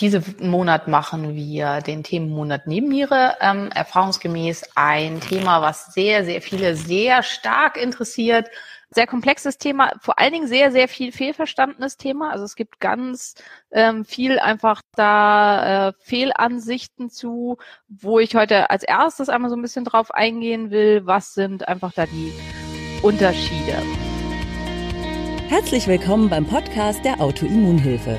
Diesen Monat machen wir den Themenmonat Nebenniere. Ähm, erfahrungsgemäß ein Thema, was sehr, sehr viele sehr stark interessiert. Sehr komplexes Thema, vor allen Dingen sehr, sehr viel fehlverstandenes Thema. Also es gibt ganz ähm, viel einfach da äh, Fehlansichten zu, wo ich heute als erstes einmal so ein bisschen drauf eingehen will. Was sind einfach da die Unterschiede? Herzlich willkommen beim Podcast der Autoimmunhilfe.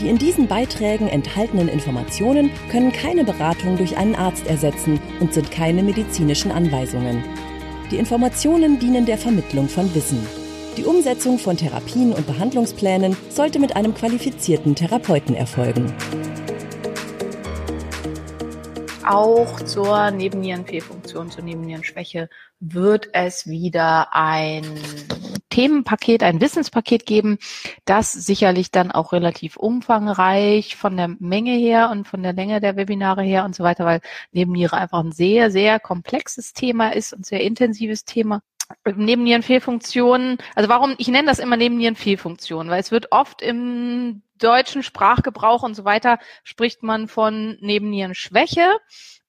Die in diesen Beiträgen enthaltenen Informationen können keine Beratung durch einen Arzt ersetzen und sind keine medizinischen Anweisungen. Die Informationen dienen der Vermittlung von Wissen. Die Umsetzung von Therapien und Behandlungsplänen sollte mit einem qualifizierten Therapeuten erfolgen. Auch zur Nebennierenfehlfunktion, zur Nebennierenschwäche wird es wieder ein Themenpaket, ein Wissenspaket geben, das sicherlich dann auch relativ umfangreich von der Menge her und von der Länge der Webinare her und so weiter, weil Nebenniere einfach ein sehr, sehr komplexes Thema ist und sehr intensives Thema. Nebennierenfehlfunktionen, also warum, ich nenne das immer Nebennierenfehlfunktionen, weil es wird oft im deutschen Sprachgebrauch und so weiter spricht man von Nebennierenschwäche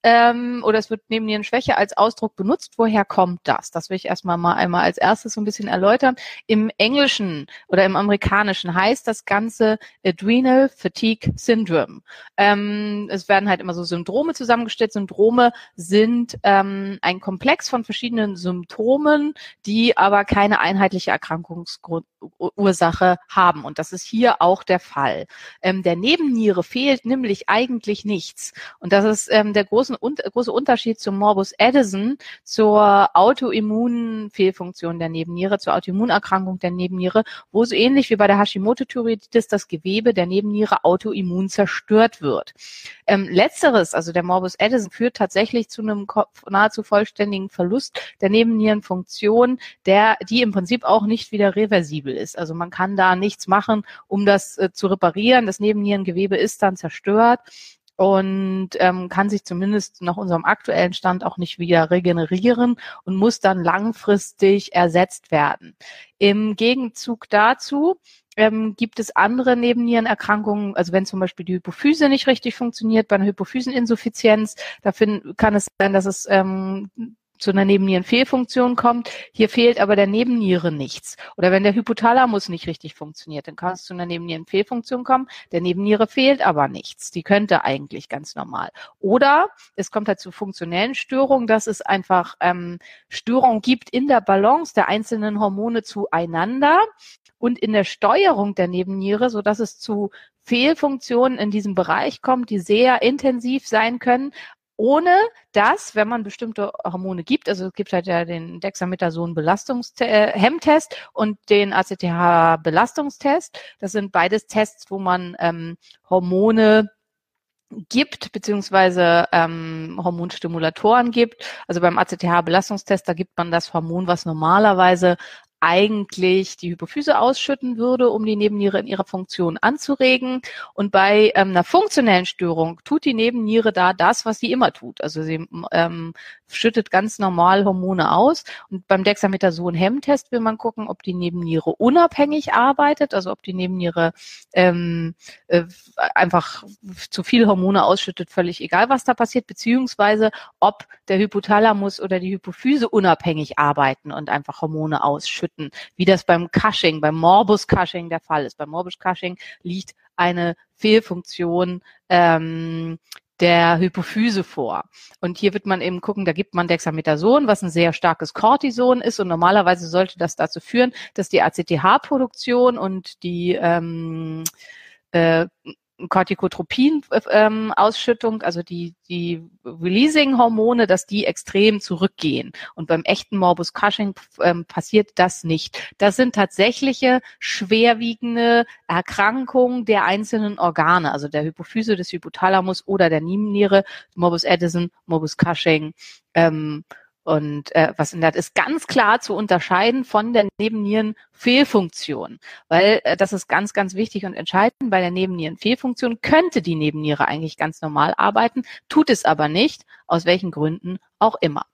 ähm, oder es wird neben Nierenschwäche als Ausdruck benutzt. Woher kommt das? Das will ich erstmal mal einmal als erstes so ein bisschen erläutern. Im Englischen oder im Amerikanischen heißt das Ganze Adrenal Fatigue Syndrome. Ähm, es werden halt immer so Syndrome zusammengestellt. Syndrome sind ähm, ein Komplex von verschiedenen Symptomen, die aber keine einheitliche Erkrankungsursache haben. Und das ist hier auch der Fall. Ähm, der Nebenniere fehlt nämlich eigentlich nichts. Und das ist ähm, der große großen, große Unterschied zum Morbus Addison, zur Autoimmunfehlfunktion der Nebenniere, zur Autoimmunerkrankung der Nebenniere, wo so ähnlich wie bei der Hashimoto-Thyreoiditis das Gewebe der Nebenniere autoimmun zerstört wird. Ähm, letzteres, also der Morbus Addison, führt tatsächlich zu einem nahezu vollständigen Verlust der Nebennierenfunktion, der, die im Prinzip auch nicht wieder reversibel ist. Also man kann da nichts machen, um das äh, zu reparieren. Das Nebennierengewebe ist dann zerstört und ähm, kann sich zumindest nach unserem aktuellen Stand auch nicht wieder regenerieren und muss dann langfristig ersetzt werden. Im Gegenzug dazu ähm, gibt es andere Nebennierenerkrankungen, also wenn zum Beispiel die Hypophyse nicht richtig funktioniert, bei einer Hypophyseninsuffizienz, da find, kann es sein, dass es ähm, zu einer Nebennierenfehlfunktion kommt. Hier fehlt aber der Nebenniere nichts. Oder wenn der Hypothalamus nicht richtig funktioniert, dann kann es zu einer Nebennierenfehlfunktion kommen. Der Nebenniere fehlt aber nichts. Die könnte eigentlich ganz normal. Oder es kommt halt zu funktionellen Störungen, dass es einfach ähm, Störungen gibt in der Balance der einzelnen Hormone zueinander und in der Steuerung der Nebenniere, so dass es zu Fehlfunktionen in diesem Bereich kommt, die sehr intensiv sein können, ohne dass, wenn man bestimmte Hormone gibt, also es gibt halt ja den Dexamethason-Belastungshemmtest äh, und den ACTH-Belastungstest. Das sind beides Tests, wo man ähm, Hormone gibt, beziehungsweise ähm, Hormonstimulatoren gibt. Also beim ACTH-Belastungstest, da gibt man das Hormon, was normalerweise eigentlich die Hypophyse ausschütten würde, um die Nebenniere in ihrer Funktion anzuregen. Und bei ähm, einer funktionellen Störung tut die Nebenniere da das, was sie immer tut. Also sie ähm, schüttet ganz normal Hormone aus. Und beim Dexamethason-Hemmtest will man gucken, ob die Nebenniere unabhängig arbeitet, also ob die Nebenniere ähm, äh, einfach zu viel Hormone ausschüttet, völlig egal, was da passiert, beziehungsweise ob der Hypothalamus oder die Hypophyse unabhängig arbeiten und einfach Hormone ausschütten ausschütten, wie das beim Cushing, beim Morbus Cushing der Fall ist. Beim Morbus Cushing liegt eine Fehlfunktion ähm, der Hypophyse vor. Und hier wird man eben gucken, da gibt man Dexamethason, was ein sehr starkes Cortison ist. Und normalerweise sollte das dazu führen, dass die ACTH-Produktion und die ähm, äh, Corticotropin-Ausschüttung, ähm, also die, die Releasing-Hormone, dass die extrem zurückgehen. Und beim echten Morbus Cushing ähm, passiert das nicht. Das sind tatsächliche schwerwiegende Erkrankungen der einzelnen Organe, also der Hypophyse, des Hypothalamus oder der Nierenniere, Morbus Addison, Morbus Cushing. Ähm, und äh, was in der ist ganz klar zu unterscheiden von der Nebennierenfehlfunktion, weil äh, das ist ganz, ganz wichtig und entscheidend. Bei der Nebennierenfehlfunktion könnte die Nebenniere eigentlich ganz normal arbeiten, tut es aber nicht, aus welchen Gründen auch immer.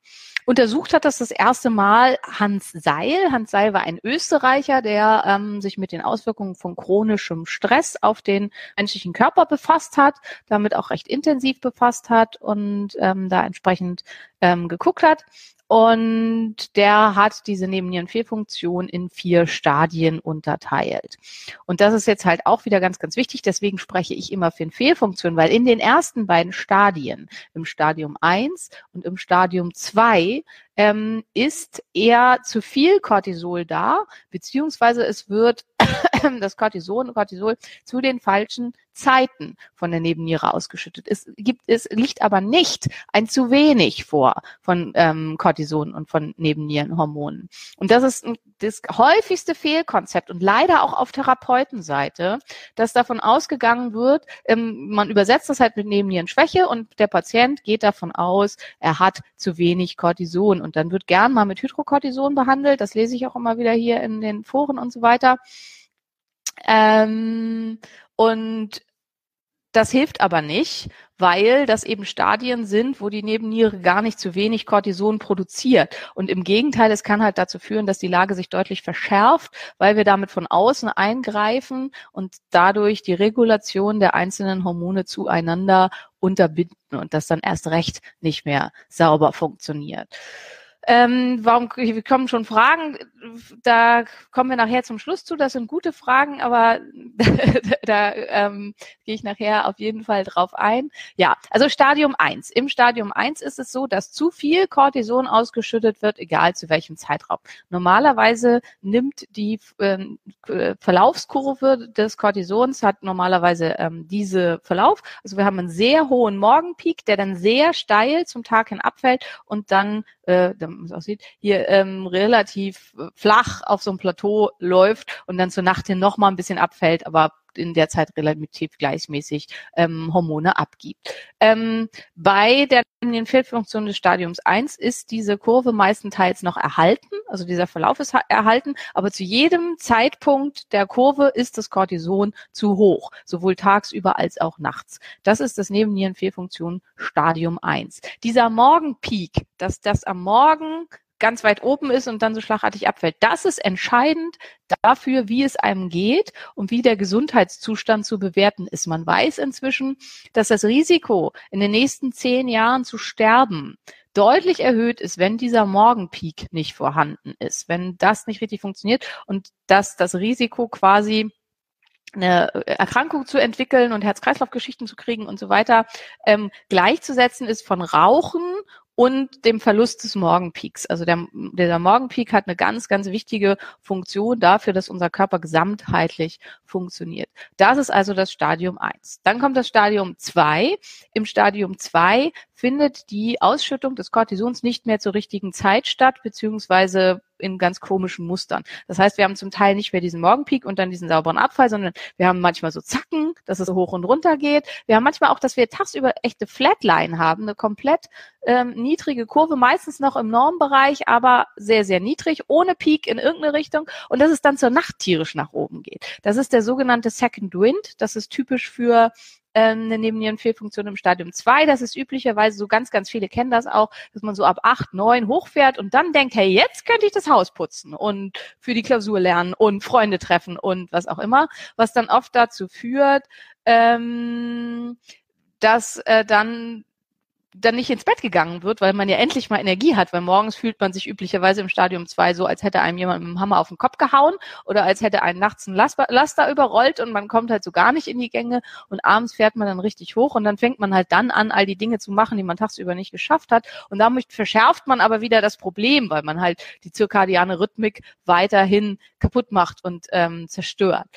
Untersucht hat das das erste Mal Hans Seil. Hans Seil war ein Österreicher, der ähm, sich mit den Auswirkungen von chronischem Stress auf den menschlichen Körper befasst hat, damit auch recht intensiv befasst hat und ähm, da entsprechend ähm, geguckt hat. Und der hat diese Nebennierenfehlfunktion in vier Stadien unterteilt. Und das ist jetzt halt auch wieder ganz, ganz wichtig. Deswegen spreche ich immer für eine Fehlfunktion, weil in den ersten beiden Stadien, im Stadium 1 und im Stadium 2, ähm, ist eher zu viel Cortisol da, beziehungsweise es wird das Cortison, Cortisol zu den falschen Zeiten von der Nebenniere ausgeschüttet. Es gibt, es liegt aber nicht ein zu wenig vor von ähm, Cortison und von Nebennierenhormonen. Und das ist das häufigste Fehlkonzept und leider auch auf Therapeutenseite, dass davon ausgegangen wird, ähm, man übersetzt das halt mit Nebennierenschwäche und der Patient geht davon aus, er hat zu wenig Cortison und dann wird gern mal mit Hydrocortison behandelt. Das lese ich auch immer wieder hier in den Foren und so weiter. Ähm, und das hilft aber nicht, weil das eben Stadien sind, wo die Nebenniere gar nicht zu wenig Cortison produziert. Und im Gegenteil, es kann halt dazu führen, dass die Lage sich deutlich verschärft, weil wir damit von außen eingreifen und dadurch die Regulation der einzelnen Hormone zueinander unterbinden und das dann erst recht nicht mehr sauber funktioniert. Ähm, warum kommen schon Fragen? Da kommen wir nachher zum Schluss zu. Das sind gute Fragen, aber da ähm, gehe ich nachher auf jeden Fall drauf ein. Ja, also Stadium 1. Im Stadium 1 ist es so, dass zu viel Cortison ausgeschüttet wird, egal zu welchem Zeitraum. Normalerweise nimmt die ähm, äh, Verlaufskurve des Cortisons hat normalerweise ähm, diese Verlauf. Also wir haben einen sehr hohen Morgenpeak, der dann sehr steil zum Tag hin abfällt und dann äh, man es aussieht, hier ähm, relativ äh, flach auf so einem Plateau läuft und dann zur Nacht hin noch mal ein bisschen abfällt, aber in der Zeit relativ gleichmäßig ähm, Hormone abgibt. Ähm, bei der Fehlfunktion des Stadiums 1 ist diese Kurve meistenteils noch erhalten, also dieser Verlauf ist erhalten, aber zu jedem Zeitpunkt der Kurve ist das Cortison zu hoch, sowohl tagsüber als auch nachts. Das ist das Nebennierenfehlfunktion Stadium 1. Dieser Morgenpeak, dass das am Morgen ganz weit oben ist und dann so schlagartig abfällt. Das ist entscheidend dafür, wie es einem geht und wie der Gesundheitszustand zu bewerten ist. Man weiß inzwischen, dass das Risiko, in den nächsten zehn Jahren zu sterben, deutlich erhöht ist, wenn dieser Morgenpeak nicht vorhanden ist, wenn das nicht richtig funktioniert und dass das Risiko quasi eine Erkrankung zu entwickeln und Herz-Kreislauf-Geschichten zu kriegen und so weiter, ähm, gleichzusetzen ist von Rauchen und dem Verlust des Morgenpeaks. Also der, der Morgenpeak hat eine ganz, ganz wichtige Funktion dafür, dass unser Körper gesamtheitlich funktioniert. Das ist also das Stadium eins. Dann kommt das Stadium zwei. Im Stadium zwei findet die Ausschüttung des Cortisons nicht mehr zur richtigen Zeit statt, beziehungsweise in ganz komischen Mustern. Das heißt, wir haben zum Teil nicht mehr diesen Morgenpeak und dann diesen sauberen Abfall, sondern wir haben manchmal so Zacken, dass es hoch und runter geht. Wir haben manchmal auch, dass wir tagsüber echte Flatline haben, eine komplett ähm, niedrige Kurve, meistens noch im Normbereich, aber sehr, sehr niedrig, ohne Peak in irgendeine Richtung und dass es dann zur Nacht tierisch nach oben geht. Das ist der sogenannte Second Wind. Das ist typisch für ähm, eine Nebennierenfehlfunktion im Stadium 2. Das ist üblicherweise so ganz, ganz viele kennen das auch, dass man so ab 8, 9 hochfährt und dann denkt, hey, jetzt könnte ich das Haus putzen und für die Klausur lernen und Freunde treffen und was auch immer, was dann oft dazu führt, ähm, dass äh, dann dann nicht ins Bett gegangen wird, weil man ja endlich mal Energie hat, weil morgens fühlt man sich üblicherweise im Stadium 2 so, als hätte einem jemand mit dem Hammer auf den Kopf gehauen oder als hätte einen nachts ein Laster überrollt und man kommt halt so gar nicht in die Gänge und abends fährt man dann richtig hoch und dann fängt man halt dann an, all die Dinge zu machen, die man tagsüber nicht geschafft hat und damit verschärft man aber wieder das Problem, weil man halt die zirkadiane Rhythmik weiterhin kaputt macht und ähm, zerstört.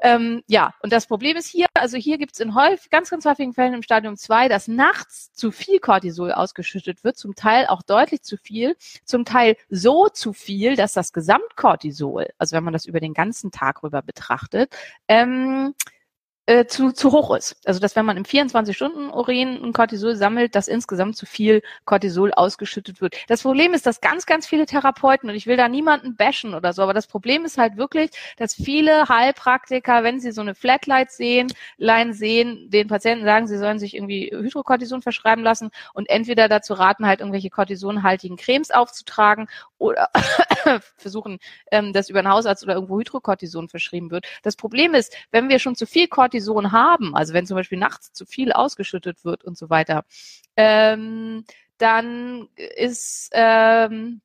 Ähm, ja, und das Problem ist hier, also hier gibt es in häufig, ganz, ganz häufigen Fällen im Stadium 2, dass nachts zu viel Cortisol ausgeschüttet wird, zum Teil auch deutlich zu viel, zum Teil so zu viel, dass das Gesamtcortisol, also wenn man das über den ganzen Tag rüber betrachtet, ähm, äh, zu, zu hoch ist. Also dass wenn man im 24-Stunden-Urin ein Cortisol sammelt, dass insgesamt zu viel Cortisol ausgeschüttet wird. Das Problem ist, dass ganz, ganz viele Therapeuten, und ich will da niemanden bashen oder so, aber das Problem ist halt wirklich, dass viele Heilpraktiker, wenn sie so eine Flatlight sehen, Line sehen, den Patienten sagen, sie sollen sich irgendwie Hydrocortison verschreiben lassen und entweder dazu raten, halt irgendwelche cortisonhaltigen Cremes aufzutragen oder versuchen, ähm, dass über einen Hausarzt oder irgendwo Hydrocortison verschrieben wird. Das Problem ist, wenn wir schon zu viel Cortison haben, also wenn zum Beispiel nachts zu viel ausgeschüttet wird und so weiter, ähm, dann ist ähm,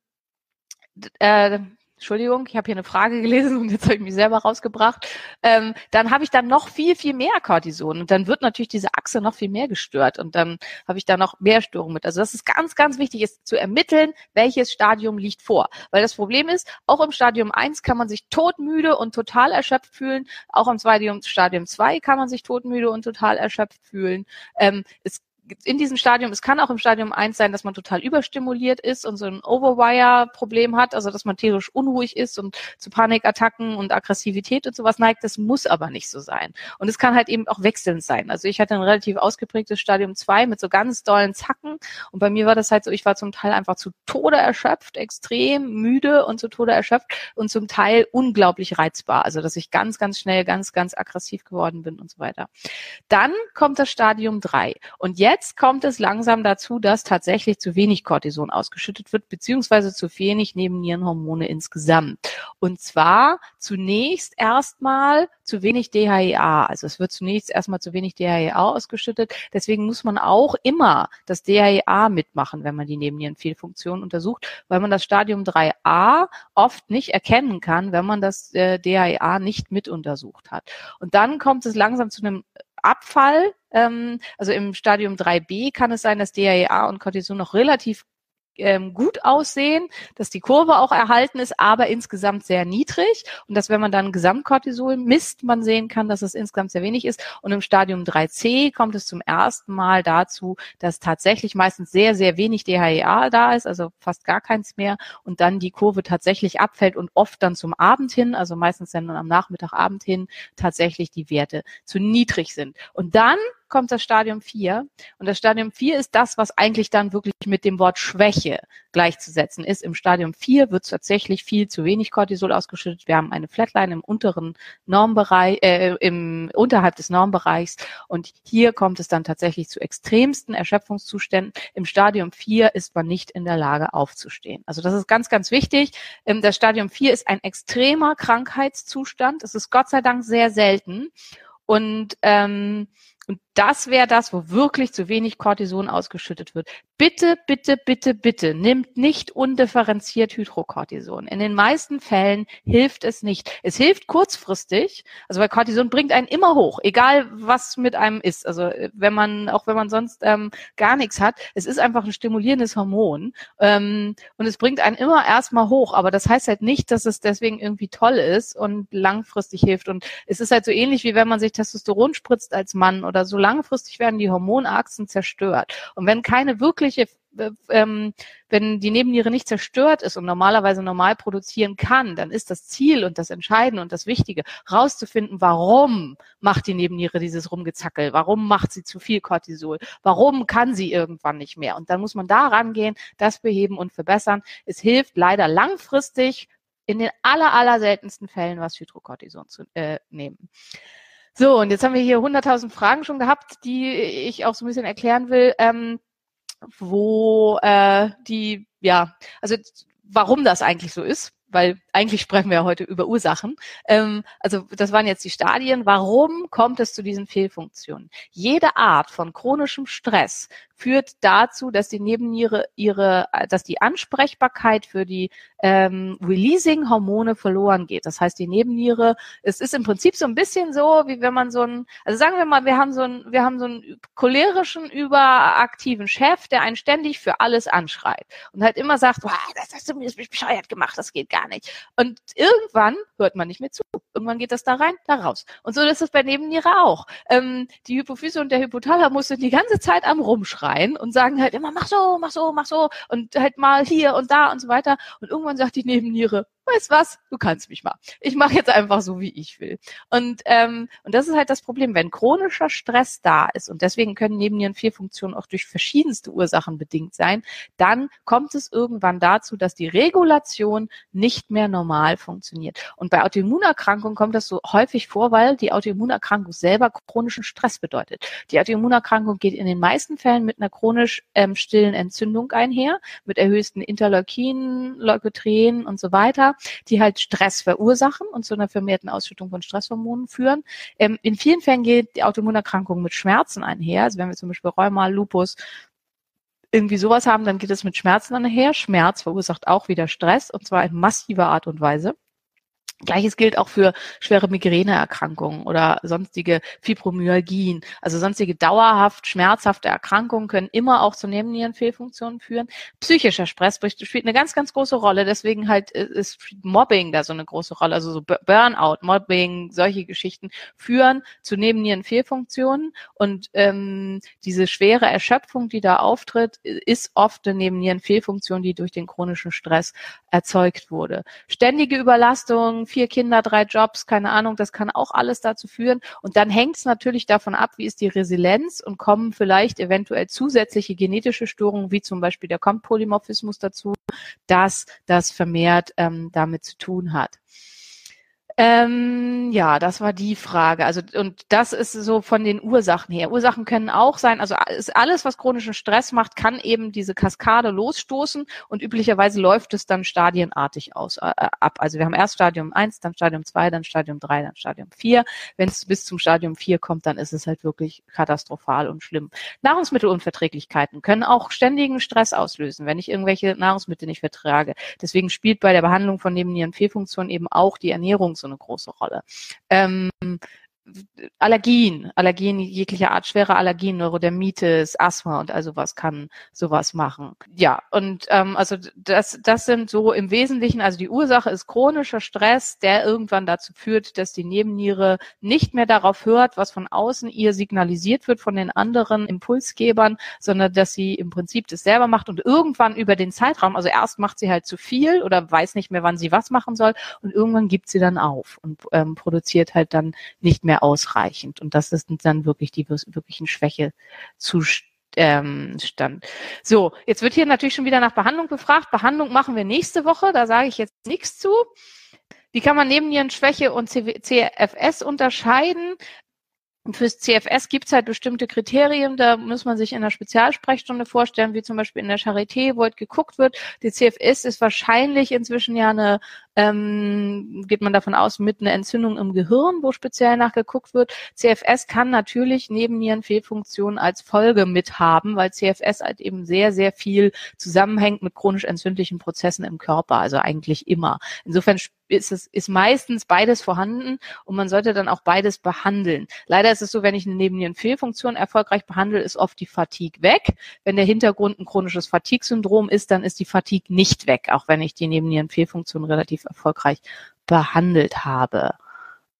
äh, Entschuldigung, ich habe hier eine Frage gelesen und jetzt habe ich mich selber rausgebracht, ähm, dann habe ich dann noch viel, viel mehr Cortison und dann wird natürlich diese Achse noch viel mehr gestört und dann habe ich da noch mehr Störungen mit. Also das ist ganz, ganz wichtig, ist zu ermitteln, welches Stadium liegt vor. Weil das Problem ist, auch im Stadium 1 kann man sich todmüde und total erschöpft fühlen, auch im Stadium, Stadium 2 kann man sich todmüde und total erschöpft fühlen. Ähm, es in diesem Stadium, es kann auch im Stadium 1 sein, dass man total überstimuliert ist und so ein Overwire-Problem hat, also dass man tierisch unruhig ist und zu Panikattacken und Aggressivität und sowas neigt. Das muss aber nicht so sein. Und es kann halt eben auch wechselnd sein. Also ich hatte ein relativ ausgeprägtes Stadium 2 mit so ganz dollen Zacken und bei mir war das halt so, ich war zum Teil einfach zu Tode erschöpft, extrem müde und zu Tode erschöpft und zum Teil unglaublich reizbar. Also dass ich ganz, ganz schnell ganz, ganz aggressiv geworden bin und so weiter. Dann kommt das Stadium 3 und jetzt jetzt kommt es langsam dazu, dass tatsächlich zu wenig Cortison ausgeschüttet wird, beziehungsweise zu wenig Nebennierenhormone insgesamt. Und zwar zunächst erstmal zu wenig DHEA. Also es wird zunächst erstmal zu wenig DHEA ausgeschüttet. Deswegen muss man auch immer das DHEA mitmachen, wenn man die Nebennierenfehlfunktion untersucht, weil man das Stadium 3a oft nicht erkennen kann, wenn man das äh, DHEA nicht mit untersucht hat. Und dann kommt es langsam zu einem Abfall. Ähm, also im Stadium 3b kann es sein, dass DHEA und Cortison noch relativ ähm, gut aussehen, dass die Kurve auch erhalten ist, aber insgesamt sehr niedrig und dass wenn man dann Gesamtcortisol misst, man sehen kann, dass es insgesamt sehr wenig ist. Und im Stadium 3c kommt es zum ersten Mal dazu, dass tatsächlich meistens sehr, sehr wenig DHEA da ist, also fast gar keins mehr und dann die Kurve tatsächlich abfällt und oft dann zum Abend hin, also meistens dann am Nachmittag, Abend hin, tatsächlich die Werte zu niedrig sind. Und dann kommt das Stadium 4. Und das Stadium 4 ist das, was eigentlich dann wirklich mit dem Wort Schwäche gleichzusetzen ist. Im Stadium 4 wird tatsächlich viel zu wenig Cortisol ausgeschüttet. Wir haben eine Flatline im unteren Normbereich, äh, im unterhalb des Normbereichs. Und hier kommt es dann tatsächlich zu extremsten Erschöpfungszuständen. Im Stadium 4 ist man nicht in der Lage aufzustehen. Also das ist ganz, ganz wichtig. Ähm, das Stadium 4 ist ein extremer Krankheitszustand. Es ist Gott sei Dank sehr selten. Und ähm, und das wäre das, wo wirklich zu wenig Cortison ausgeschüttet wird. Bitte, bitte, bitte, bitte nimmt nicht undifferenziert Hydrocortison. In den meisten Fällen hilft es nicht. Es hilft kurzfristig, also weil Cortison bringt einen immer hoch, egal was mit einem ist. Also wenn man, auch wenn man sonst ähm, gar nichts hat, es ist einfach ein stimulierendes Hormon ähm, und es bringt einen immer erstmal hoch. Aber das heißt halt nicht, dass es deswegen irgendwie toll ist und langfristig hilft. Und es ist halt so ähnlich wie wenn man sich Testosteron spritzt als Mann oder so langfristig werden die Hormonachsen zerstört. Und wenn keine wirkliche äh, ähm, wenn die Nebenniere nicht zerstört ist und normalerweise normal produzieren kann, dann ist das Ziel und das Entscheidende und das Wichtige, rauszufinden, warum macht die Nebenniere dieses Rumgezackel, warum macht sie zu viel Cortisol, warum kann sie irgendwann nicht mehr. Und dann muss man da rangehen, das beheben und verbessern. Es hilft leider langfristig in den aller, aller seltensten Fällen was Hydrocortison zu äh, nehmen. So, und jetzt haben wir hier 100.000 Fragen schon gehabt, die ich auch so ein bisschen erklären will, ähm, wo äh, die, ja, also warum das eigentlich so ist weil eigentlich sprechen wir ja heute über Ursachen. Ähm, also das waren jetzt die Stadien. Warum kommt es zu diesen Fehlfunktionen? Jede Art von chronischem Stress führt dazu, dass die Nebenniere ihre, dass die Ansprechbarkeit für die ähm, Releasing-Hormone verloren geht. Das heißt, die Nebenniere, es ist im Prinzip so ein bisschen so, wie wenn man so ein, also sagen wir mal, wir haben so ein, wir haben so einen cholerischen, überaktiven Chef, der einen ständig für alles anschreit und halt immer sagt, das hast du mir bescheuert gemacht, das geht gar nicht. Und irgendwann hört man nicht mehr zu. Irgendwann geht das da rein, da raus. Und so ist es bei Nebenniere auch. Ähm, die Hypophyse und der Hypothalamus sind die ganze Zeit am Rumschreien und sagen halt immer, mach so, mach so, mach so und halt mal hier und da und so weiter. Und irgendwann sagt die Nebenniere, weißt was, du kannst mich mal. Ich mache jetzt einfach so, wie ich will. Und, ähm, und das ist halt das Problem, wenn chronischer Stress da ist, und deswegen können Nebennierenfehlfunktionen auch durch verschiedenste Ursachen bedingt sein, dann kommt es irgendwann dazu, dass die Regulation nicht mehr normal funktioniert. Und bei Autoimmunerkrankungen kommt das so häufig vor, weil die Autoimmunerkrankung selber chronischen Stress bedeutet. Die Autoimmunerkrankung geht in den meisten Fällen mit einer chronisch ähm, stillen Entzündung einher, mit erhöhten Interleukinen, Leukotrien und so weiter die halt Stress verursachen und zu einer vermehrten Ausschüttung von Stresshormonen führen. Ähm, in vielen Fällen geht die Autoimmunerkrankung mit Schmerzen einher. Also wenn wir zum Beispiel Rheuma, Lupus, irgendwie sowas haben, dann geht es mit Schmerzen einher. Schmerz verursacht auch wieder Stress und zwar in massiver Art und Weise. Gleiches gilt auch für schwere Migräneerkrankungen oder sonstige Fibromyalgien. Also sonstige dauerhaft schmerzhafte Erkrankungen können immer auch zu Nebennierenfehlfunktionen führen. Psychischer Stress spielt eine ganz, ganz große Rolle. Deswegen halt ist Mobbing da so eine große Rolle. Also so Burnout, Mobbing, solche Geschichten führen zu Nebennierenfehlfunktionen. Und ähm, diese schwere Erschöpfung, die da auftritt, ist oft eine Nebennierenfehlfunktion, die durch den chronischen Stress erzeugt wurde. Ständige Überlastung, vier Kinder, drei Jobs, keine Ahnung, das kann auch alles dazu führen. Und dann hängt es natürlich davon ab, wie ist die Resilienz und kommen vielleicht eventuell zusätzliche genetische Störungen, wie zum Beispiel der Kompolymorphismus dazu, dass das vermehrt ähm, damit zu tun hat. Ähm, ja, das war die Frage. Also und das ist so von den Ursachen her. Ursachen können auch sein, also alles, was chronischen Stress macht, kann eben diese Kaskade losstoßen und üblicherweise läuft es dann stadienartig aus äh, ab. Also wir haben erst Stadium 1, dann Stadium 2, dann Stadium 3, dann Stadium 4. Wenn es bis zum Stadium 4 kommt, dann ist es halt wirklich katastrophal und schlimm. Nahrungsmittelunverträglichkeiten können auch ständigen Stress auslösen, wenn ich irgendwelche Nahrungsmittel nicht vertrage. Deswegen spielt bei der Behandlung von Nebennierenfehlfunktionen eben auch die Ernährung so eine große Rolle. Ähm, Allergien, Allergien jeglicher Art, schwere Allergien, Neurodermitis, Asthma und also was kann sowas machen. Ja, und ähm, also das, das sind so im Wesentlichen, also die Ursache ist chronischer Stress, der irgendwann dazu führt, dass die Nebenniere nicht mehr darauf hört, was von außen ihr signalisiert wird von den anderen Impulsgebern, sondern dass sie im Prinzip das selber macht und irgendwann über den Zeitraum, also erst macht sie halt zu viel oder weiß nicht mehr, wann sie was machen soll und irgendwann gibt sie dann auf und ähm, produziert halt dann nicht mehr mehr ausreichend. Und das ist dann wirklich die wirklichen Schwächezustand. Ähm, so, jetzt wird hier natürlich schon wieder nach Behandlung gefragt. Behandlung machen wir nächste Woche, da sage ich jetzt nichts zu. Wie kann man neben Schwäche und CFS unterscheiden? Fürs CFS gibt es halt bestimmte Kriterien, da muss man sich in einer Spezialsprechstunde vorstellen, wie zum Beispiel in der Charité, wo halt geguckt wird. Die CFS ist wahrscheinlich inzwischen ja eine, ähm, geht man davon aus, mit einer Entzündung im Gehirn, wo speziell nachgeguckt wird. CFS kann natürlich neben Nierenfehlfunktionen als Folge mithaben, weil CFS halt eben sehr, sehr viel zusammenhängt mit chronisch entzündlichen Prozessen im Körper, also eigentlich immer. Insofern ist es ist meistens beides vorhanden und man sollte dann auch beides behandeln. Leider ist es so, wenn ich eine Nebennierenfehlfunktion erfolgreich behandle, ist oft die Fatigue weg. Wenn der Hintergrund ein chronisches Fatigue-Syndrom ist, dann ist die Fatigue nicht weg, auch wenn ich die Nebennierenfehlfunktion relativ erfolgreich behandelt habe.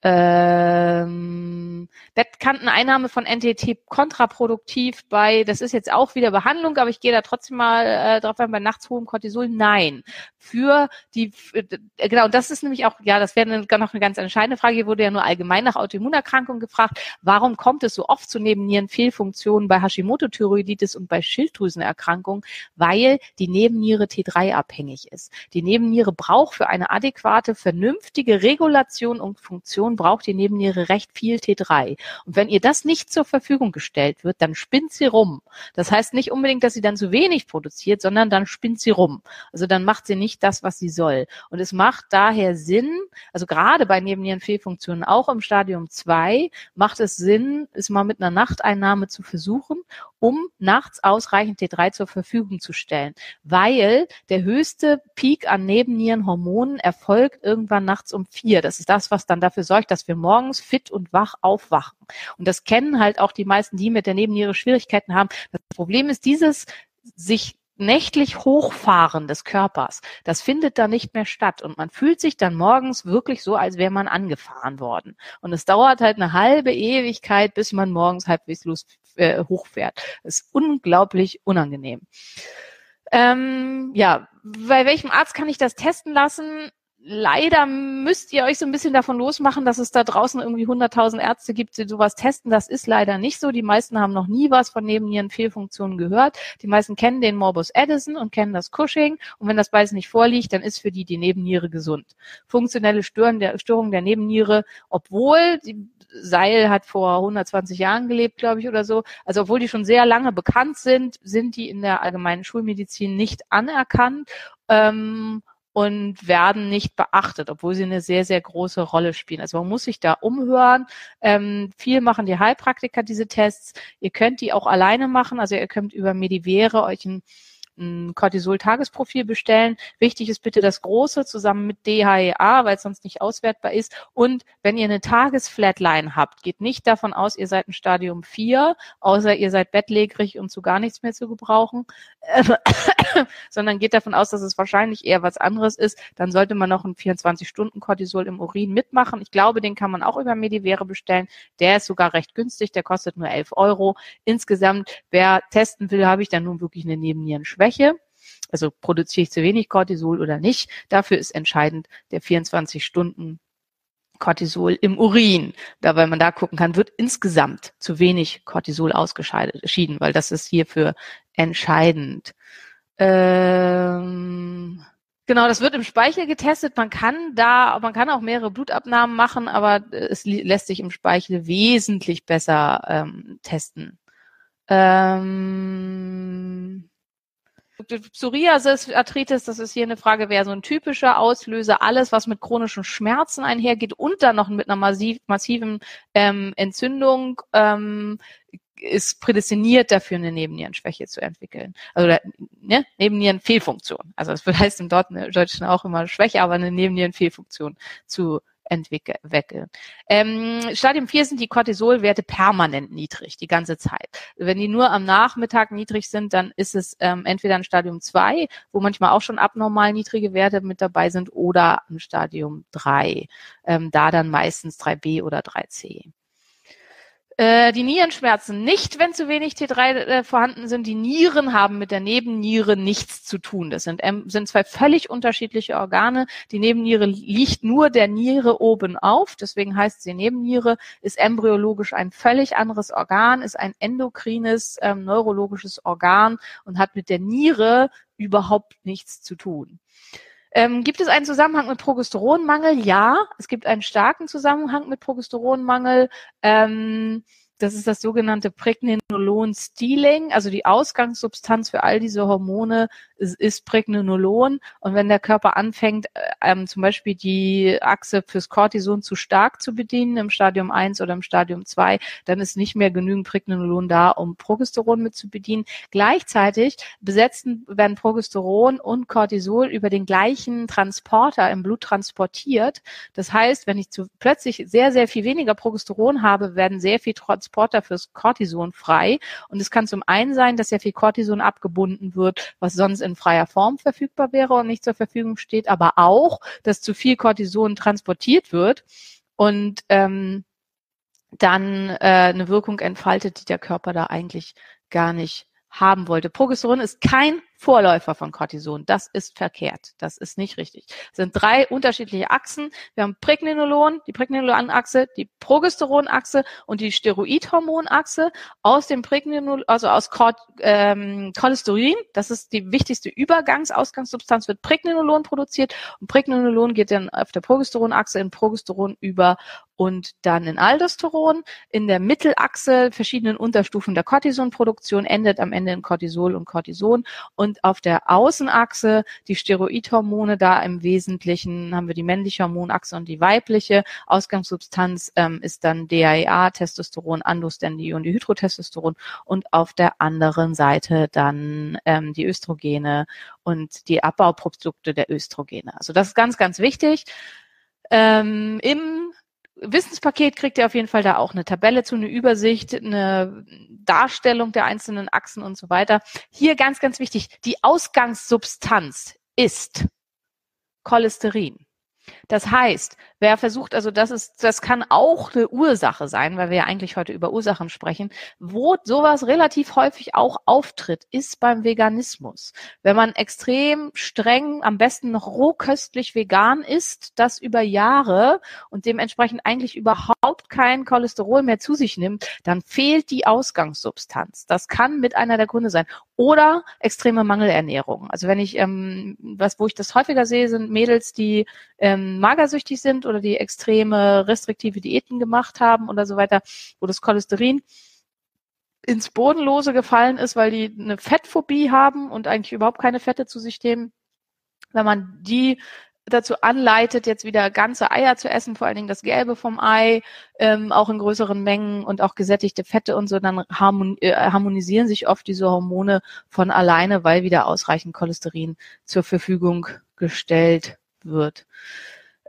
Ähm, Wettkanteneinnahme von NTT kontraproduktiv bei, das ist jetzt auch wieder Behandlung, aber ich gehe da trotzdem mal äh, drauf ein, bei nachts hohem Cortisol, nein. Für die, äh, genau, das ist nämlich auch, ja, das wäre noch eine ganz entscheidende Frage, hier wurde ja nur allgemein nach Autoimmunerkrankungen gefragt, warum kommt es so oft zu Nebennierenfehlfunktionen bei Hashimoto-Thyreoiditis und bei Schilddrüsenerkrankungen? Weil die Nebenniere T3 abhängig ist. Die Nebenniere braucht für eine adäquate, vernünftige Regulation und Funktion Person braucht die Nebenniere recht viel T3. Und wenn ihr das nicht zur Verfügung gestellt wird, dann spinnt sie rum. Das heißt nicht unbedingt, dass sie dann zu wenig produziert, sondern dann spinnt sie rum. Also dann macht sie nicht das, was sie soll. Und es macht daher Sinn, also gerade bei Nebennierenfehlfunktionen, auch im Stadium 2, macht es Sinn, es mal mit einer Nachteinnahme zu versuchen, um nachts ausreichend T3 zur Verfügung zu stellen, weil der höchste Peak an Nebennierenhormonen erfolgt irgendwann nachts um vier. Das ist das, was dann dafür sorgt, dass wir morgens fit und wach aufwachen. Und das kennen halt auch die meisten, die mit der Nebenniere Schwierigkeiten haben. Das Problem ist dieses sich nächtlich Hochfahren des Körpers, das findet da nicht mehr statt und man fühlt sich dann morgens wirklich so, als wäre man angefahren worden. Und es dauert halt eine halbe Ewigkeit, bis man morgens halbwegs äh, hochfährt. Das ist unglaublich unangenehm. Ähm, ja, bei welchem Arzt kann ich das testen lassen? Leider müsst ihr euch so ein bisschen davon losmachen, dass es da draußen irgendwie 100.000 Ärzte gibt, die sowas testen. Das ist leider nicht so. Die meisten haben noch nie was von Nebennierenfehlfunktionen gehört. Die meisten kennen den Morbus Addison und kennen das Cushing. Und wenn das beides nicht vorliegt, dann ist für die die Nebenniere gesund. Funktionelle Störung der, Störung der Nebenniere, obwohl die Seil hat vor 120 Jahren gelebt, glaube ich, oder so. Also obwohl die schon sehr lange bekannt sind, sind die in der allgemeinen Schulmedizin nicht anerkannt. Ähm, und werden nicht beachtet, obwohl sie eine sehr, sehr große Rolle spielen. Also man muss sich da umhören. Ähm, viel machen die Heilpraktiker diese Tests. Ihr könnt die auch alleine machen. Also ihr könnt über Medivere euch ein ein Cortisol-Tagesprofil bestellen. Wichtig ist bitte das große zusammen mit DHEA, weil es sonst nicht auswertbar ist. Und wenn ihr eine Tagesflatline habt, geht nicht davon aus, ihr seid ein Stadium 4, außer ihr seid bettlägerig und zu gar nichts mehr zu gebrauchen, sondern geht davon aus, dass es wahrscheinlich eher was anderes ist. Dann sollte man noch ein 24-Stunden-Cortisol im Urin mitmachen. Ich glaube, den kann man auch über Medivere bestellen. Der ist sogar recht günstig, der kostet nur 11 Euro. Insgesamt, wer testen will, habe ich dann nun wirklich eine Nebennierenschwäche Schwäche. Also produziere ich zu wenig Cortisol oder nicht. Dafür ist entscheidend der 24 Stunden Cortisol im Urin. Da, weil man da gucken kann, wird insgesamt zu wenig Cortisol ausgeschieden, weil das ist hierfür entscheidend. Ähm, genau, das wird im Speichel getestet. Man kann da, man kann auch mehrere Blutabnahmen machen, aber es lässt sich im Speichel wesentlich besser ähm, testen. Ähm, Psoriasis, Arthritis, das ist hier eine Frage, wäre so ein typischer Auslöser. Alles, was mit chronischen Schmerzen einhergeht und dann noch mit einer massiv, massiven ähm, Entzündung, ähm, ist prädestiniert dafür, eine Nebennierenschwäche zu entwickeln. Also ne, Nebennierenfehlfunktion. Also das heißt im Deutschen auch immer Schwäche, aber eine Nebennierenfehlfunktion zu entwickeln. Ähm, Stadium 4 sind die Cortisolwerte permanent niedrig, die ganze Zeit. Wenn die nur am Nachmittag niedrig sind, dann ist es ähm, entweder ein Stadium 2, wo manchmal auch schon abnormal niedrige Werte mit dabei sind, oder ein Stadium 3, ähm, da dann meistens 3b oder 3c. Äh, die Nierenschmerzen nicht, wenn zu wenig T3 äh, vorhanden sind. Die Nieren haben mit der Nebenniere nichts zu tun. Das sind, ähm, sind zwei völlig unterschiedliche Organe. Die Nebenniere liegt nur der Niere oben auf, deswegen heißt sie Nebenniere, ist embryologisch ein völlig anderes Organ, ist ein endokrines, ähm, neurologisches Organ und hat mit der Niere überhaupt nichts zu tun. Ähm, gibt es einen Zusammenhang mit Progesteronmangel? Ja, es gibt einen starken Zusammenhang mit Progesteronmangel. Ähm, das ist das sogenannte Pregnenolon-Stealing, also die Ausgangssubstanz für all diese Hormone ist, ist Pregnenolon. Und wenn der Körper anfängt, äh, ähm, zum Beispiel die Achse fürs Cortison zu stark zu bedienen, im Stadium 1 oder im Stadium 2, dann ist nicht mehr genügend Pregnenolon da, um Progesteron mit zu bedienen. Gleichzeitig besetzen werden Progesteron und Cortisol über den gleichen Transporter im Blut transportiert. Das heißt, wenn ich zu, plötzlich sehr, sehr viel weniger Progesteron habe, werden sehr viel Transporter fürs Cortison frei. Und es kann zum einen sein, dass sehr viel Cortison abgebunden wird, was sonst in freier Form verfügbar wäre und nicht zur Verfügung steht, aber auch, dass zu viel Cortison transportiert wird und ähm, dann äh, eine Wirkung entfaltet, die der Körper da eigentlich gar nicht haben wollte. Progesteron ist kein Vorläufer von Cortison. Das ist verkehrt. Das ist nicht richtig. Es sind drei unterschiedliche Achsen. Wir haben Pregnenolon, die Pregnenolon-Achse, die Progesteron-Achse und die Steroidhormon-Achse. Aus dem Pregnenolon, also aus ähm, Cholesterin, das ist die wichtigste Übergangsausgangssubstanz, wird Pregnenolon produziert und Pregnenolon geht dann auf der Progesteron-Achse in Progesteron über und dann in Aldosteron. In der Mittelachse verschiedenen Unterstufen der Cortisonproduktion endet am Ende in Cortisol und Cortison. Und Und auf der Außenachse die Steroidhormone, da im Wesentlichen haben wir die männliche Hormonachse und die weibliche. Ausgangssubstanz ähm, ist dann DHEA, Testosteron, Androstendion, die Hydrotestosteron und auf der anderen Seite dann ähm, die Östrogene und die Abbauprodukte der Östrogene. Also das ist ganz, ganz wichtig. Ähm, Im Wissenspaket kriegt ihr auf jeden Fall da auch eine Tabelle zu, eine Übersicht, eine Darstellung der einzelnen Achsen und so weiter. Hier ganz, ganz wichtig, die Ausgangssubstanz ist Cholesterin. Das heißt, wer versucht, also das ist, das kann auch eine Ursache sein, weil wir ja eigentlich heute über Ursachen sprechen, wo sowas relativ häufig auch auftritt, ist beim Veganismus. Wenn man extrem streng, am besten noch rohköstlich vegan ist, das über Jahre und dementsprechend eigentlich überhaupt kein Cholesterol mehr zu sich nimmt, dann fehlt die Ausgangssubstanz. Das kann mit einer der Gründe sein. Oder extreme Mangelernährung. Also wenn ich, ähm, was, wo ich das häufiger sehe, sind Mädels, die ähm, magersüchtig sind oder die extreme restriktive Diäten gemacht haben oder so weiter, wo das Cholesterin ins Bodenlose gefallen ist, weil die eine Fettphobie haben und eigentlich überhaupt keine Fette zu sich nehmen. Wenn man die dazu anleitet, jetzt wieder ganze Eier zu essen, vor allen Dingen das Gelbe vom Ei, ähm, auch in größeren Mengen und auch gesättigte Fette und so, dann äh, harmonisieren sich oft diese Hormone von alleine, weil wieder ausreichend Cholesterin zur Verfügung gestellt wird.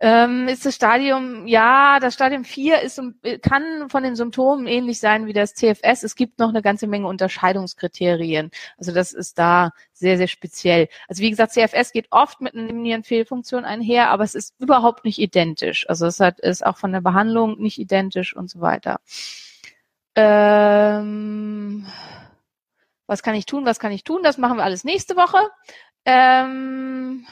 Ähm, ist das Stadium, ja, das Stadium 4 ist, kann von den Symptomen ähnlich sein wie das CFS. Es gibt noch eine ganze Menge Unterscheidungskriterien. Also das ist da sehr, sehr speziell. Also wie gesagt, CFS geht oft mit einer Nierenfehlfunktion einher, aber es ist überhaupt nicht identisch. Also es hat, ist auch von der Behandlung nicht identisch und so weiter. Ähm, was kann ich tun? Was kann ich tun? Das machen wir alles nächste Woche. Ähm,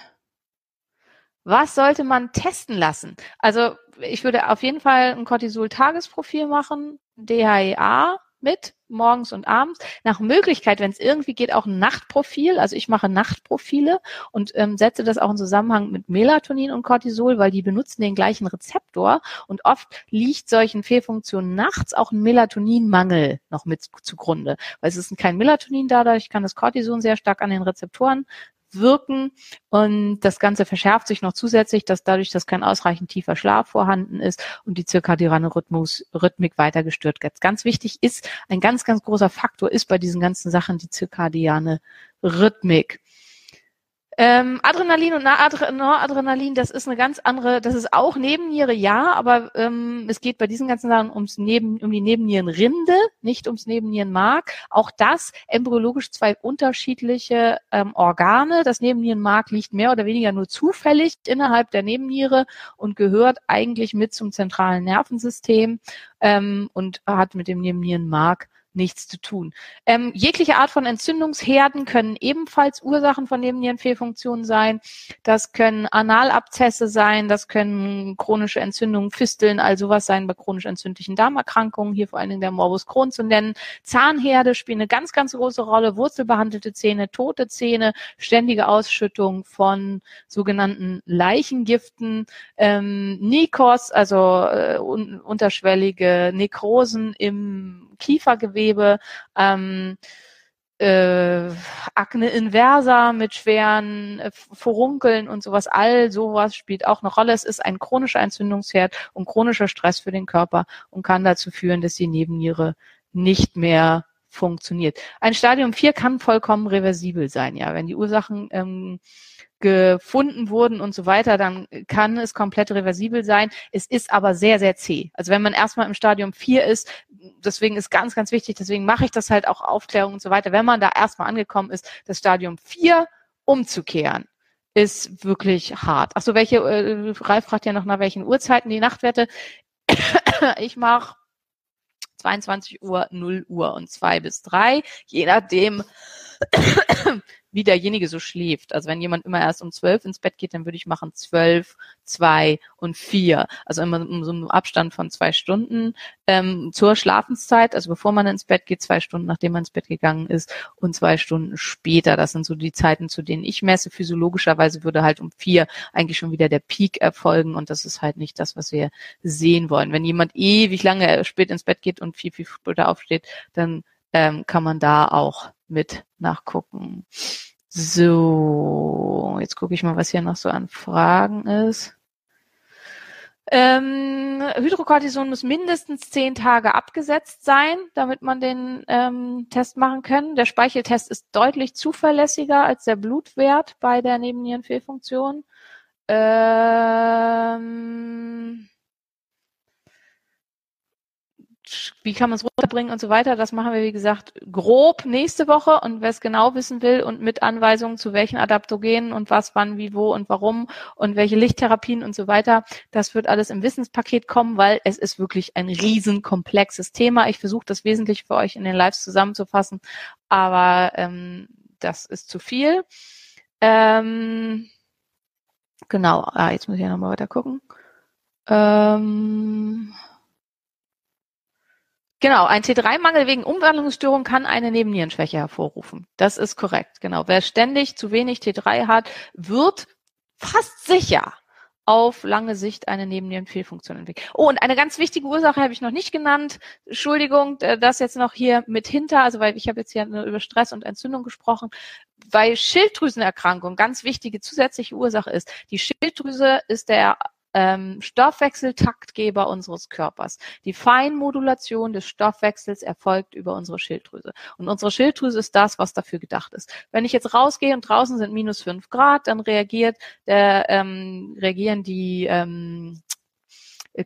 was sollte man testen lassen? Also ich würde auf jeden Fall ein Cortisol-Tagesprofil machen, DHEA mit, morgens und abends. Nach Möglichkeit, wenn es irgendwie geht, auch ein Nachtprofil. Also ich mache Nachtprofile und ähm, setze das auch in Zusammenhang mit Melatonin und Cortisol, weil die benutzen den gleichen Rezeptor und oft liegt solchen Fehlfunktionen nachts auch ein Melatoninmangel noch mit zugrunde. Weil es ist kein Melatonin da, dadurch kann das Cortison sehr stark an den Rezeptoren wirken und das Ganze verschärft sich noch zusätzlich, dass dadurch, dass kein ausreichend tiefer Schlaf vorhanden ist und die zirkadiane Rhythmus, Rhythmik weiter gestört wird. Ganz wichtig ist, ein ganz, ganz großer Faktor ist bei diesen ganzen Sachen die zirkadiane Rhythmik. Ähm, Adrenalin und Noradrenalin, das ist eine ganz andere, das ist auch Nebenniere, ja, aber ähm, es geht bei diesen ganzen Sachen ums Neben, um die Nebennierenrinde, nicht ums Nebennierenmark. Auch das embryologisch zwei unterschiedliche ähm, Organe. Das Nebennierenmark liegt mehr oder weniger nur zufällig innerhalb der Nebenniere und gehört eigentlich mit zum zentralen Nervensystem ähm, und hat mit dem Nebennierenmark nichts zu tun. Ähm, jegliche Art von Entzündungsherden können ebenfalls Ursachen von Nebennierenfehlfunktionen sein. Das können Analabzesse sein, das können chronische Entzündungen, Fisteln, all sowas sein bei chronisch entzündlichen Darmerkrankungen, hier vor allen Dingen der Morbus Crohn zu nennen. Zahnherde spielen eine ganz, ganz große Rolle, wurzelbehandelte Zähne, tote Zähne, ständige Ausschüttung von sogenannten Leichengiften, ähm, Nikos, also äh, un unterschwellige Nekrosen im Kiefergewebe, ähm, äh, Akne inversa mit schweren äh, Furunkeln und sowas, all sowas spielt auch eine Rolle. Es ist ein chronischer Entzündungsherd und chronischer Stress für den Körper und kann dazu führen, dass die Nebenniere nicht mehr funktioniert. Ein Stadium 4 kann vollkommen reversibel sein, ja, wenn die Ursachen ähm, gefunden wurden und so weiter, dann kann es komplett reversibel sein. Es ist aber sehr, sehr zäh. Also wenn man erstmal im Stadium 4 ist, deswegen ist ganz, ganz wichtig, deswegen mache ich das halt auch Aufklärung und so weiter. Wenn man da erstmal angekommen ist, das Stadium 4 umzukehren, ist wirklich hart. Ach so, welche, äh, Ralf fragt ja noch nach welchen Uhrzeiten die Nachtwerte. ich mache 22 Uhr, 0 Uhr und 2 bis 3, je nachdem, wie derjenige so schläft. Also wenn jemand immer erst um zwölf ins Bett geht, dann würde ich machen zwölf, zwei und vier. Also immer um so einen Abstand von zwei Stunden ähm, zur Schlafenszeit, also bevor man ins Bett geht, zwei Stunden nachdem man ins Bett gegangen ist und zwei Stunden später. Das sind so die Zeiten, zu denen ich messe. Physiologischerweise würde halt um vier eigentlich schon wieder der Peak erfolgen und das ist halt nicht das, was wir sehen wollen. Wenn jemand ewig lange spät ins Bett geht und viel, viel später aufsteht, dann ähm, kann man da auch mit nachgucken. So, jetzt gucke ich mal, was hier noch so an Fragen ist. Ähm, Hydrocortison muss mindestens zehn Tage abgesetzt sein, damit man den ähm, Test machen kann. Der Speicheltest ist deutlich zuverlässiger als der Blutwert bei der Nebennierenfehlfunktion. Ähm, wie kann man es runterbringen und so weiter. Das machen wir, wie gesagt, grob nächste Woche. Und wer es genau wissen will und mit Anweisungen zu welchen Adaptogenen und was, wann, wie, wo und warum und welche Lichttherapien und so weiter, das wird alles im Wissenspaket kommen, weil es ist wirklich ein riesenkomplexes Thema. Ich versuche das wesentlich für euch in den Lives zusammenzufassen, aber ähm, das ist zu viel. Ähm, genau, ah, jetzt muss ich ja nochmal weiter gucken. Ähm, Genau, ein T3-Mangel wegen Umwandlungsstörung kann eine Nebennierenschwäche hervorrufen. Das ist korrekt, genau. Wer ständig zu wenig T3 hat, wird fast sicher auf lange Sicht eine Nebennierenfehlfunktion entwickeln. Oh, und eine ganz wichtige Ursache habe ich noch nicht genannt. Entschuldigung, das jetzt noch hier mit hinter, also weil ich habe jetzt hier über Stress und Entzündung gesprochen. Weil Schilddrüsenerkrankung ganz wichtige zusätzliche Ursache ist. Die Schilddrüse ist der ähm, Stoffwechseltaktgeber unseres Körpers. Die Feinmodulation des Stoffwechsels erfolgt über unsere Schilddrüse. Und unsere Schilddrüse ist das, was dafür gedacht ist. Wenn ich jetzt rausgehe und draußen sind minus fünf Grad, dann reagiert der, ähm, reagieren die ähm,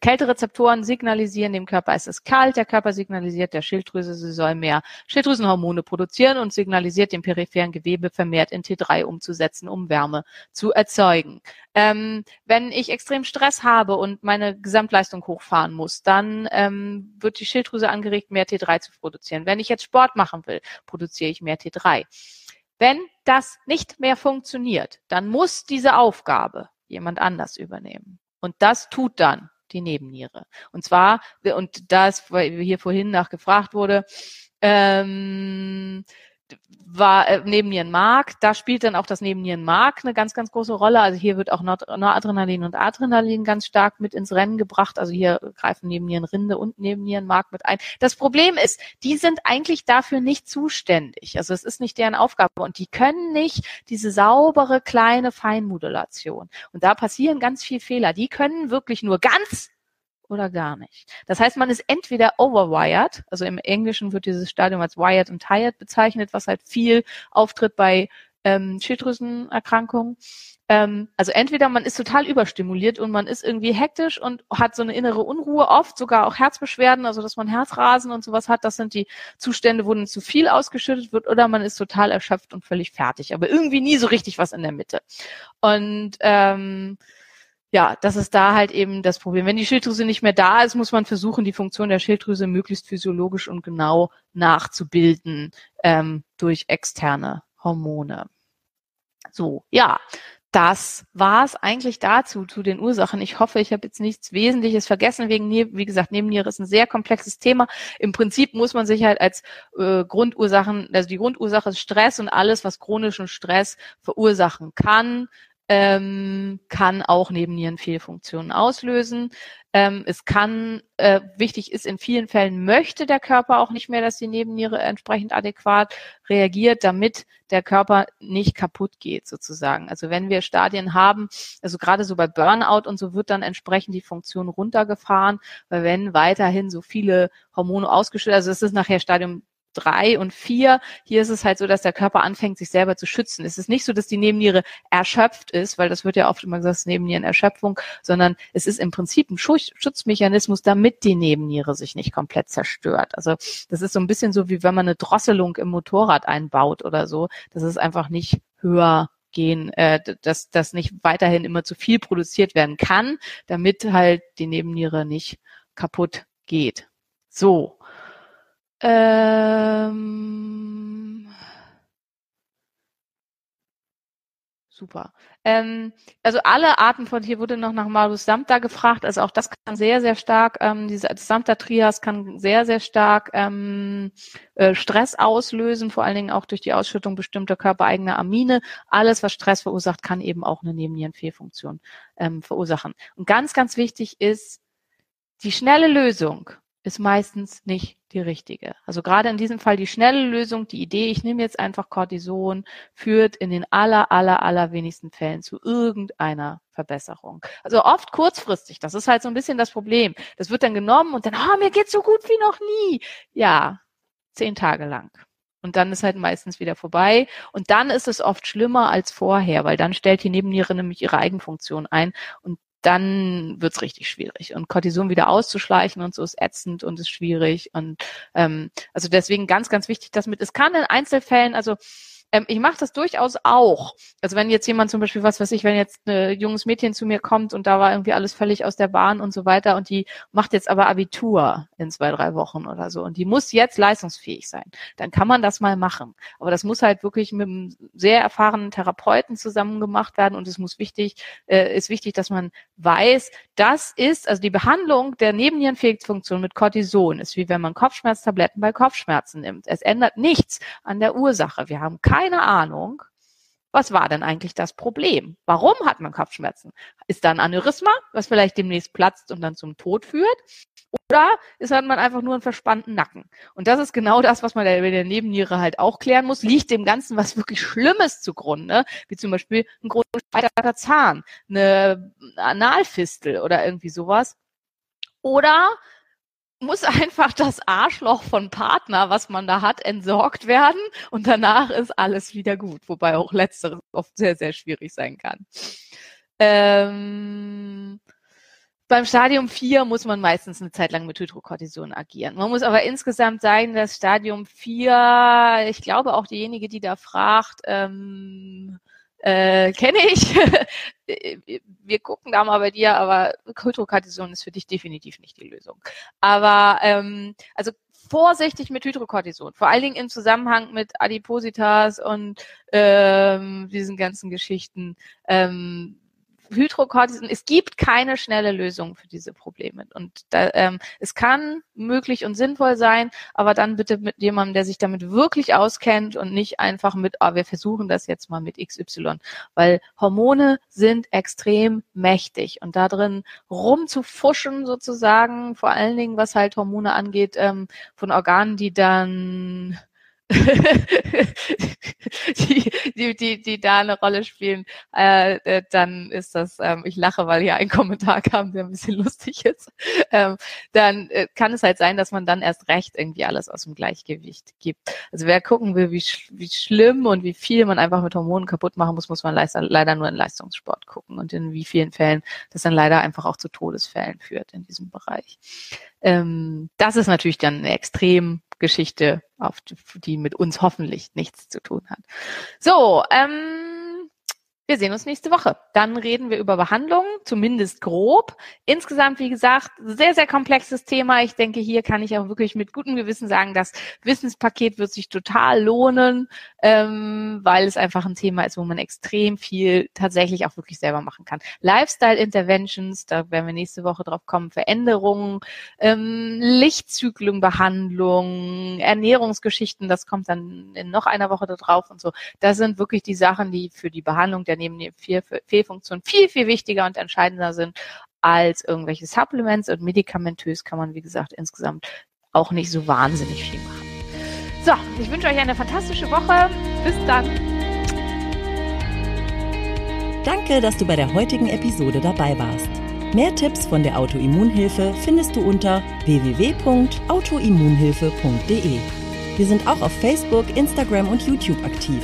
Kälterezeptoren signalisieren dem Körper, es ist kalt. Der Körper signalisiert der Schilddrüse, sie soll mehr Schilddrüsenhormone produzieren und signalisiert dem peripheren Gewebe vermehrt in T3 umzusetzen, um Wärme zu erzeugen. Ähm, wenn ich extrem Stress habe und meine Gesamtleistung hochfahren muss, dann ähm, wird die Schilddrüse angeregt, mehr T3 zu produzieren. Wenn ich jetzt Sport machen will, produziere ich mehr T3. Wenn das nicht mehr funktioniert, dann muss diese Aufgabe jemand anders übernehmen. Und das tut dann die Nebenniere. Und zwar, und das, weil hier vorhin nachgefragt wurde, ähm, war äh, Nebennierenmark, da spielt dann auch das Nebennierenmark eine ganz, ganz große Rolle. Also hier wird auch Noradrenalin und Adrenalin ganz stark mit ins Rennen gebracht. Also hier greifen Nebennierenrinde und Nebennierenmark mit ein. Das Problem ist, die sind eigentlich dafür nicht zuständig. Also es ist nicht deren Aufgabe und die können nicht diese saubere kleine Feinmodulation. Und da passieren ganz viel Fehler. Die können wirklich nur ganz oder gar nicht. Das heißt, man ist entweder overwired, also im Englischen wird dieses Stadium als wired und tired bezeichnet, was halt viel auftritt bei ähm, Schilddrüsenerkrankungen. Ähm, also entweder man ist total überstimuliert und man ist irgendwie hektisch und hat so eine innere Unruhe, oft sogar auch Herzbeschwerden, also dass man Herzrasen und sowas hat. Das sind die Zustände, wo dann zu viel ausgeschüttet wird, oder man ist total erschöpft und völlig fertig, aber irgendwie nie so richtig was in der Mitte. Und ähm, ja, das ist da halt eben das Problem. Wenn die Schilddrüse nicht mehr da ist, muss man versuchen, die Funktion der Schilddrüse möglichst physiologisch und genau nachzubilden ähm, durch externe Hormone. So, ja, das war's eigentlich dazu, zu den Ursachen. Ich hoffe, ich habe jetzt nichts Wesentliches vergessen. Wegen, wie gesagt, Nebenniere ist ein sehr komplexes Thema. Im Prinzip muss man sich halt als äh, Grundursachen, also die Grundursache ist Stress und alles, was chronischen Stress verursachen kann, ähm, kann auch Nebennierenfehlfunktionen auslösen. Ähm, es kann, äh, wichtig ist, in vielen Fällen möchte der Körper auch nicht mehr, dass die Nebenniere entsprechend adäquat reagiert, damit der Körper nicht kaputt geht sozusagen. Also wenn wir Stadien haben, also gerade so bei Burnout und so wird dann entsprechend die Funktion runtergefahren, weil wenn weiterhin so viele Hormone ausgeschüttet, also es ist nachher Stadium drei und vier. Hier ist es halt so, dass der Körper anfängt, sich selber zu schützen. Es ist nicht so, dass die Nebenniere erschöpft ist, weil das wird ja oft immer gesagt, Nebennierenerschöpfung, sondern es ist im Prinzip ein Schutzmechanismus, damit die Nebenniere sich nicht komplett zerstört. Also das ist so ein bisschen so, wie wenn man eine Drosselung im Motorrad einbaut oder so. Das ist einfach nicht höher gehen, äh, dass das nicht weiterhin immer zu viel produziert werden kann, damit halt die Nebenniere nicht kaputt geht. So, ähm, super. Ähm, also alle Arten von, hier wurde noch nach Malus Samta gefragt, also auch das kann sehr, sehr stark, ähm, diese Samta-Trias kann sehr, sehr stark ähm, äh, Stress auslösen, vor allen Dingen auch durch die Ausschüttung bestimmter körpereigener Amine. Alles, was Stress verursacht, kann eben auch eine Nebennierenfehlfunktion ähm, verursachen. Und ganz, ganz wichtig ist, die schnelle Lösung ist meistens nicht die richtige. Also gerade in diesem Fall die schnelle Lösung, die Idee, ich nehme jetzt einfach Cortison, führt in den aller, aller, aller wenigsten Fällen zu irgendeiner Verbesserung. Also oft kurzfristig, das ist halt so ein bisschen das Problem. Das wird dann genommen und dann, oh, mir geht's so gut wie noch nie. Ja, zehn Tage lang. Und dann ist halt meistens wieder vorbei. Und dann ist es oft schlimmer als vorher, weil dann stellt die Nebenniere nämlich ihre Eigenfunktion ein und dann wird's richtig schwierig. Und Cortison wieder auszuschleichen und so ist ätzend und ist schwierig. Und ähm, also deswegen ganz, ganz wichtig, dass mit, es kann in Einzelfällen, also ähm, ich mache das durchaus auch. Also wenn jetzt jemand zum Beispiel, was weiß ich, wenn jetzt ein junges Mädchen zu mir kommt und da war irgendwie alles völlig aus der Bahn und so weiter und die macht jetzt aber Abitur in zwei, drei Wochen oder so und die muss jetzt leistungsfähig sein, dann kann man das mal machen. Aber das muss halt wirklich mit einem sehr erfahrenen Therapeuten zusammen gemacht werden und es muss wichtig, äh, ist wichtig, dass man weiß, das ist, also die Behandlung der Nebennierenfunktion mit Cortison ist wie wenn man Kopfschmerztabletten bei Kopfschmerzen nimmt. Es ändert nichts an der Ursache. Wir haben keine Ahnung, was war denn eigentlich das Problem? Warum hat man Kopfschmerzen? Ist da ein Aneurysma, was vielleicht demnächst platzt und dann zum Tod führt? Oder ist hat man einfach nur einen verspannten Nacken? Und das ist genau das, was man bei der Nebenniere halt auch klären muss. Liegt dem Ganzen was wirklich Schlimmes zugrunde, wie zum Beispiel ein großer Zahn, eine Analfistel oder irgendwie sowas. Oder muss einfach das Arschloch von Partner, was man da hat, entsorgt werden und danach ist alles wieder gut, wobei auch letzteres oft sehr, sehr schwierig sein kann. Ähm, beim Stadium 4 muss man meistens eine Zeit lang mit Hydrocortison agieren. Man muss aber insgesamt sagen, dass Stadium 4, ich glaube auch diejenige, die da fragt, ähm, äh, kenne ich. Wir gucken da mal bei dir, aber Hydrocortison ist für dich definitiv nicht die Lösung. Aber ähm, also vorsichtig mit Hydrocortison, vor allen Dingen im Zusammenhang mit Adipositas und ähm, diesen ganzen Geschichten. Ähm, Hydrocortison, es gibt keine schnelle Lösung für diese Probleme. Und da, ähm, es kann möglich und sinnvoll sein, aber dann bitte mit jemandem, der sich damit wirklich auskennt und nicht einfach mit, ah, wir versuchen das jetzt mal mit XY. Weil Hormone sind extrem mächtig und da drin rumzufuschen sozusagen, vor allen Dingen, was halt Hormone angeht, ähm, von Organen, die dann die, die, die, die da eine Rolle spielen, äh, äh, dann ist das, ähm, ich lache, weil hier ein Kommentar kam, der ein bisschen lustig ist, ähm, dann äh, kann es halt sein, dass man dann erst recht irgendwie alles aus dem Gleichgewicht gibt. Also wer gucken will, wie, sch wie schlimm und wie viel man einfach mit Hormonen kaputt machen muss, muss man leider, nur in Leistungssport gucken und in wie vielen Fällen das dann leider einfach auch zu Todesfällen führt in diesem Bereich. Ähm, das ist natürlich dann extrem Geschichte, auf die, die mit uns hoffentlich nichts zu tun hat. So, ähm, wir sehen uns nächste Woche. Dann reden wir über Behandlung, zumindest grob. Insgesamt, wie gesagt, sehr, sehr komplexes Thema. Ich denke, hier kann ich auch wirklich mit gutem Gewissen sagen, das Wissenspaket wird sich total lohnen, ähm, weil es einfach ein Thema ist, wo man extrem viel tatsächlich auch wirklich selber machen kann. Lifestyle Interventions, da werden wir nächste Woche drauf kommen, Veränderungen, ähm, Lichtzyklenbehandlung, Ernährungsgeschichten, das kommt dann in noch einer Woche da drauf und so. Das sind wirklich die Sachen, die für die Behandlung der neben der Fehlfunktion viel, viel wichtiger und entscheidender sind als irgendwelche Supplements und medikamentös kann man, wie gesagt, insgesamt auch nicht so wahnsinnig viel machen. So, ich wünsche euch eine fantastische Woche. Bis dann. Danke, dass du bei der heutigen Episode dabei warst. Mehr Tipps von der Autoimmunhilfe findest du unter www.autoimmunhilfe.de. Wir sind auch auf Facebook, Instagram und YouTube aktiv.